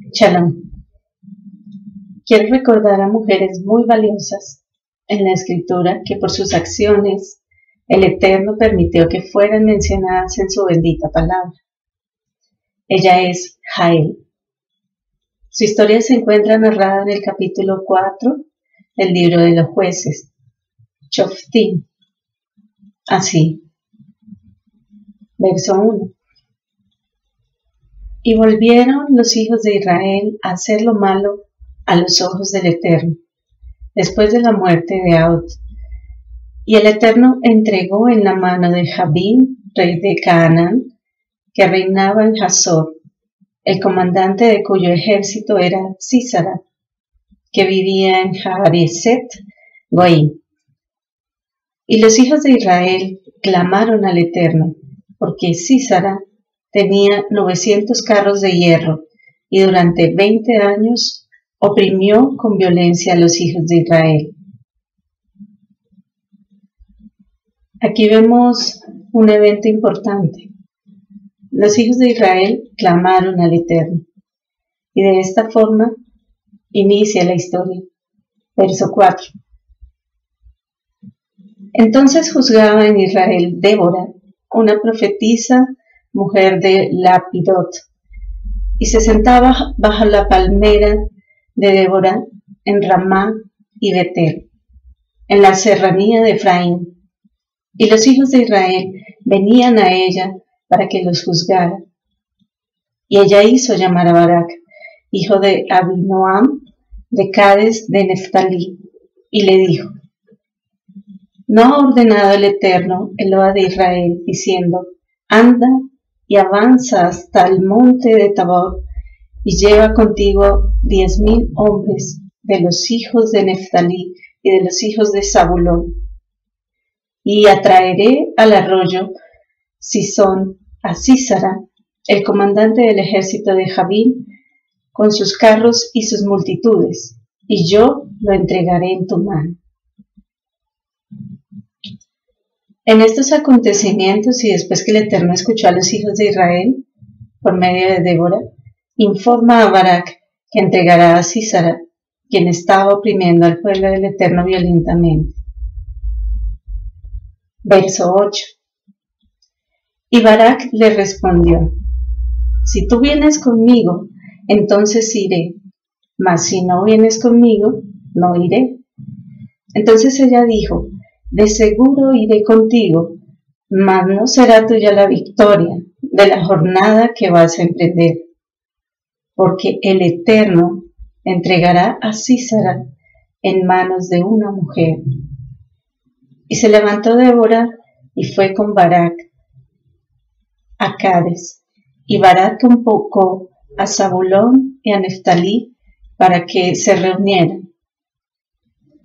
Shalom. Quiero recordar a mujeres muy valiosas en la escritura que por sus acciones el Eterno permitió que fueran mencionadas en su bendita palabra. Ella es Jael. Su historia se encuentra narrada en el capítulo 4 del libro de los jueces, Choftim. Así. Verso 1. Y volvieron los hijos de Israel a hacer lo malo a los ojos del Eterno, después de la muerte de Aud. Y el Eterno entregó en la mano de Jabín, rey de Canaán, que reinaba en Hazor, el comandante de cuyo ejército era Císara, que vivía en Jareset Goim. Y los hijos de Israel clamaron al Eterno, porque Císara tenía 900 carros de hierro y durante 20 años oprimió con violencia a los hijos de Israel. Aquí vemos un evento importante. Los hijos de Israel clamaron al Eterno y de esta forma inicia la historia. Verso 4. Entonces juzgaba en Israel Débora, una profetisa mujer de Lapidot, y se sentaba bajo la palmera de Débora en Ramá y Betel, en la serranía de Efraín. Y los hijos de Israel venían a ella para que los juzgara. Y ella hizo llamar a Barak, hijo de Abinoam, de Cades de Neftalí, y le dijo, ¿No ha ordenado el Eterno, el Eloa de Israel, diciendo, anda y avanza hasta el monte de Tabor y lleva contigo diez mil hombres de los hijos de Neftalí y de los hijos de Zabulón. Y atraeré al arroyo son a Císara, el comandante del ejército de Javín, con sus carros y sus multitudes, y yo lo entregaré en tu mano. En estos acontecimientos y después que el Eterno escuchó a los hijos de Israel por medio de Débora, informa a Barak que entregará a Císara, quien estaba oprimiendo al pueblo del Eterno violentamente. Verso 8. Y Barak le respondió, Si tú vienes conmigo, entonces iré, mas si no vienes conmigo, no iré. Entonces ella dijo, de seguro iré contigo, mas no será tuya la victoria de la jornada que vas a emprender, porque el Eterno entregará a Císara en manos de una mujer. Y se levantó Débora y fue con Barak a Cades, y Barak convocó a Zabulón y a Neftalí para que se reunieran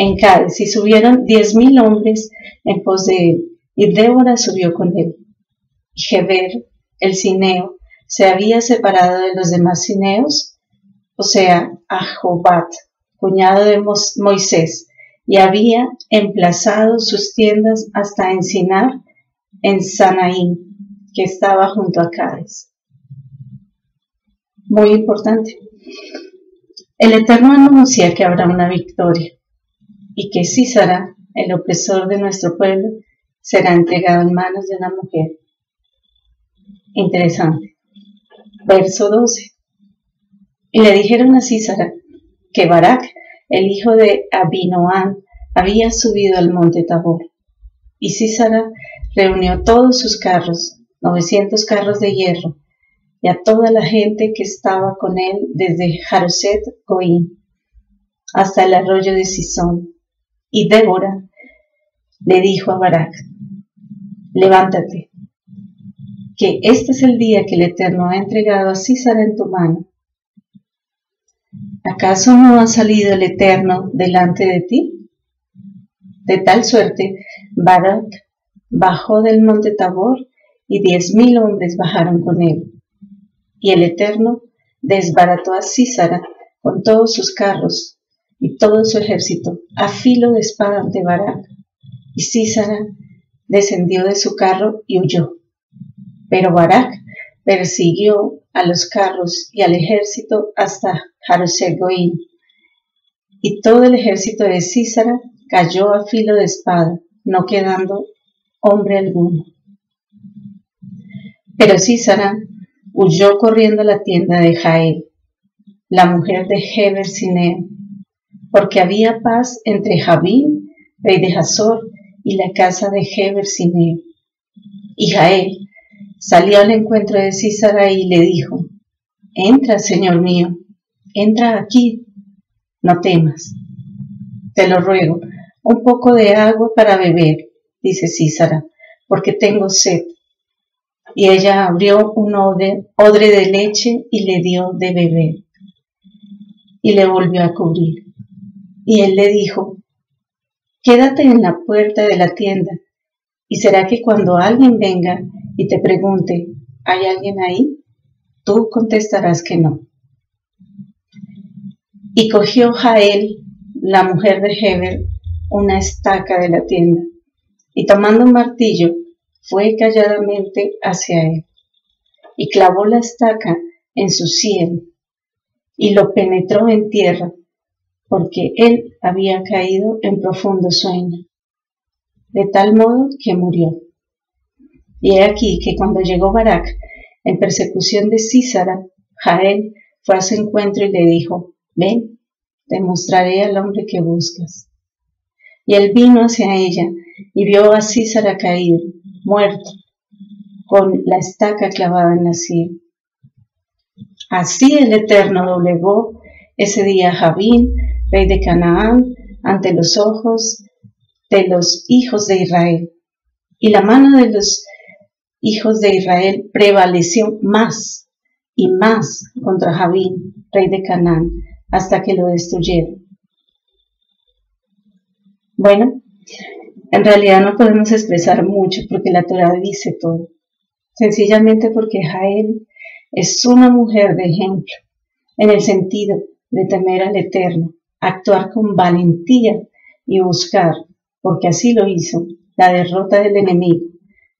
en Cádiz y subieron diez mil hombres en pos de él, y Débora subió con él. Y Geber, el cineo, se había separado de los demás cineos, o sea, a Jobat, cuñado de Moisés, y había emplazado sus tiendas hasta Encinar en Sanaín, que estaba junto a Cádiz. Muy importante. El Eterno anuncia que habrá una victoria y que Císara, el opresor de nuestro pueblo, será entregado en manos de una mujer. Interesante. Verso 12. Y le dijeron a Císara que Barak, el hijo de Abinoam, había subido al monte Tabor. Y Císara reunió todos sus carros, 900 carros de hierro, y a toda la gente que estaba con él desde Jaroset Goim hasta el arroyo de Sison, y Débora le dijo a Barak, levántate, que este es el día que el Eterno ha entregado a Císara en tu mano. ¿Acaso no ha salido el Eterno delante de ti? De tal suerte, Barak bajó del monte Tabor y diez mil hombres bajaron con él. Y el Eterno desbarató a Císara con todos sus carros y todo su ejército a filo de espada ante Barak. Y Císara descendió de su carro y huyó. Pero Barak persiguió a los carros y al ejército hasta Jarosegoín. Y todo el ejército de Císara cayó a filo de espada, no quedando hombre alguno. Pero Císara huyó corriendo a la tienda de Jael, la mujer de Heber Sineo, porque había paz entre Jabín, rey de Hazor, y la casa de Heber Sineo. Y Jael salió al encuentro de Císara y le dijo, Entra, señor mío, entra aquí, no temas. Te lo ruego, un poco de agua para beber, dice Císara, porque tengo sed. Y ella abrió un odre, de leche y le dio de beber. Y le volvió a cubrir. Y él le dijo, quédate en la puerta de la tienda, y será que cuando alguien venga y te pregunte, ¿hay alguien ahí? Tú contestarás que no. Y cogió Jael, la mujer de Heber, una estaca de la tienda, y tomando un martillo, fue calladamente hacia él, y clavó la estaca en su sien, y lo penetró en tierra, porque él había caído en profundo sueño, de tal modo que murió. Y he aquí que cuando llegó Barak en persecución de Císara, Jael fue a su encuentro y le dijo, ven, te mostraré al hombre que buscas. Y él vino hacia ella y vio a Císara caído, muerto, con la estaca clavada en la silla. Así el Eterno doblegó ese día a Jabín, rey de Canaán, ante los ojos de los hijos de Israel. Y la mano de los hijos de Israel prevaleció más y más contra Jabín, rey de Canaán, hasta que lo destruyeron. Bueno, en realidad no podemos expresar mucho porque la Torah dice todo. Sencillamente porque Jael es una mujer de ejemplo, en el sentido de temer al Eterno, actuar con valentía y buscar, porque así lo hizo, la derrota del enemigo,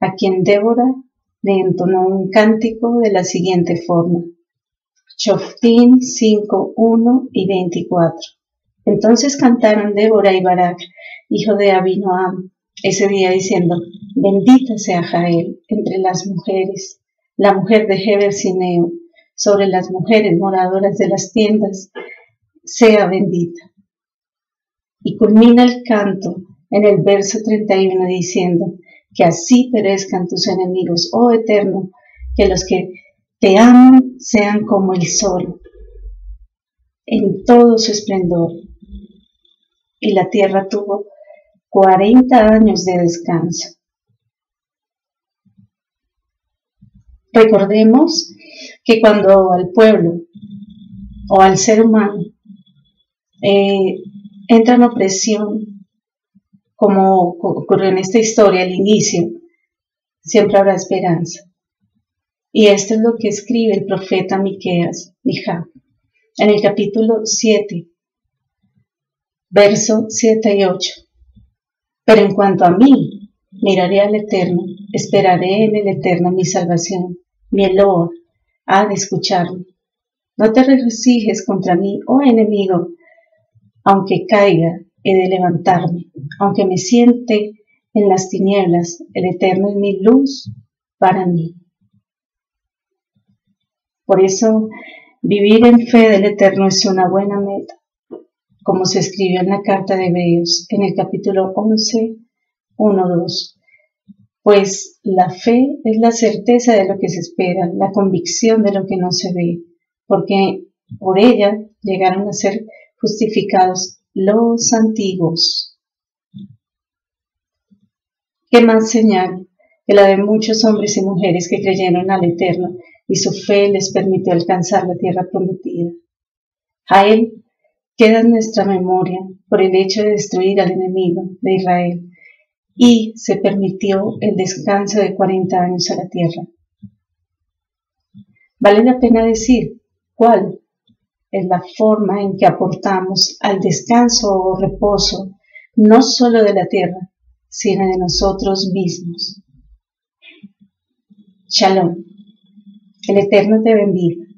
a quien Débora le entonó un cántico de la siguiente forma. Choftín 5, 1 y 24. Entonces cantaron Débora y Barak hijo de Abinoam, ese día diciendo, bendita sea Jael entre las mujeres, la mujer de Heber Sineo, sobre las mujeres moradoras de las tiendas, sea bendita. Y culmina el canto en el verso 31 diciendo, que así perezcan tus enemigos, oh Eterno, que los que te aman sean como el sol, en todo su esplendor. Y la tierra tuvo 40 años de descanso. Recordemos que cuando al pueblo o al ser humano eh, entra en opresión, como ocurrió en esta historia al inicio, siempre habrá esperanza. Y esto es lo que escribe el profeta Miqueas, hija, en el capítulo 7, verso 7 y 8. Pero en cuanto a mí, miraré al Eterno, esperaré en el Eterno mi salvación, mi Eloa, ha de escucharme. No te regocijes contra mí, oh enemigo, aunque caiga, he de levantarme, aunque me siente en las tinieblas, el Eterno es mi luz para mí. Por eso, vivir en fe del Eterno es una buena meta como se escribió en la carta de Hebreos en el capítulo 11, 1, 2. Pues la fe es la certeza de lo que se espera, la convicción de lo que no se ve, porque por ella llegaron a ser justificados los antiguos. ¿Qué más señal que la de muchos hombres y mujeres que creyeron al Eterno y su fe les permitió alcanzar la tierra prometida? A él queda en nuestra memoria por el hecho de destruir al enemigo de Israel y se permitió el descanso de 40 años a la tierra. Vale la pena decir cuál es la forma en que aportamos al descanso o reposo no solo de la tierra, sino de nosotros mismos. Shalom. El Eterno te bendiga.